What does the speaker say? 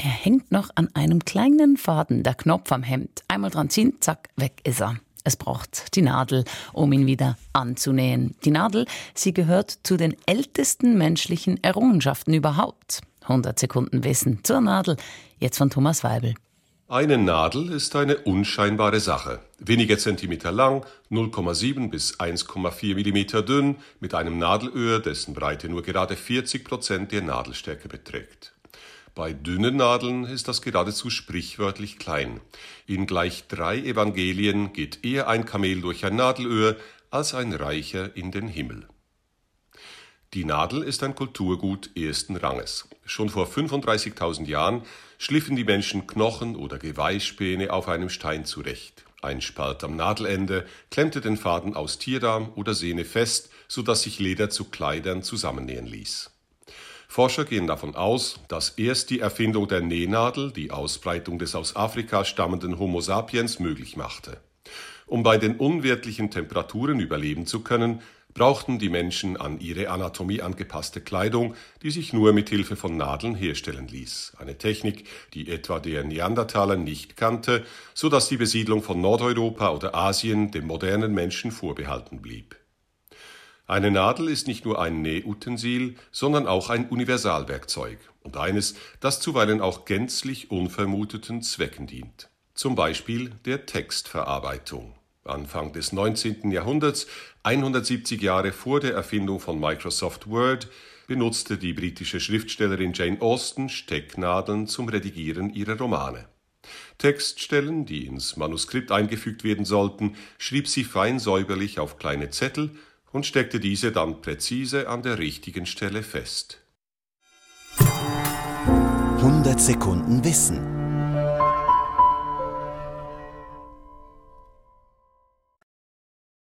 Er hängt noch an einem kleinen Faden, der Knopf am Hemd. Einmal dran ziehen, zack, weg ist er. Es braucht die Nadel, um ihn wieder anzunähen. Die Nadel, sie gehört zu den ältesten menschlichen Errungenschaften überhaupt. 100 Sekunden Wissen zur Nadel. Jetzt von Thomas Weibel. Eine Nadel ist eine unscheinbare Sache. Wenige Zentimeter lang, 0,7 bis 1,4 Millimeter dünn, mit einem Nadelöhr, dessen Breite nur gerade 40 Prozent der Nadelstärke beträgt. Bei dünnen Nadeln ist das geradezu sprichwörtlich klein. In gleich drei Evangelien geht eher ein Kamel durch ein Nadelöhr als ein Reicher in den Himmel. Die Nadel ist ein Kulturgut ersten Ranges. Schon vor 35.000 Jahren schliffen die Menschen Knochen oder Geweihspäne auf einem Stein zurecht. Ein Spalt am Nadelende klemmte den Faden aus Tierdarm oder Sehne fest, so dass sich Leder zu Kleidern zusammennähen ließ. Forscher gehen davon aus, dass erst die Erfindung der Nähnadel die Ausbreitung des aus Afrika stammenden Homo sapiens möglich machte. Um bei den unwirtlichen Temperaturen überleben zu können, brauchten die Menschen an ihre Anatomie angepasste Kleidung, die sich nur mit Hilfe von Nadeln herstellen ließ. Eine Technik, die etwa der Neandertaler nicht kannte, so dass die Besiedlung von Nordeuropa oder Asien dem modernen Menschen vorbehalten blieb. Eine Nadel ist nicht nur ein Nähutensil, sondern auch ein Universalwerkzeug und eines, das zuweilen auch gänzlich unvermuteten Zwecken dient. Zum Beispiel der Textverarbeitung. Anfang des 19. Jahrhunderts, 170 Jahre vor der Erfindung von Microsoft Word, benutzte die britische Schriftstellerin Jane Austen Stecknadeln zum Redigieren ihrer Romane. Textstellen, die ins Manuskript eingefügt werden sollten, schrieb sie fein säuberlich auf kleine Zettel und steckte diese dann präzise an der richtigen Stelle fest. 100 Sekunden Wissen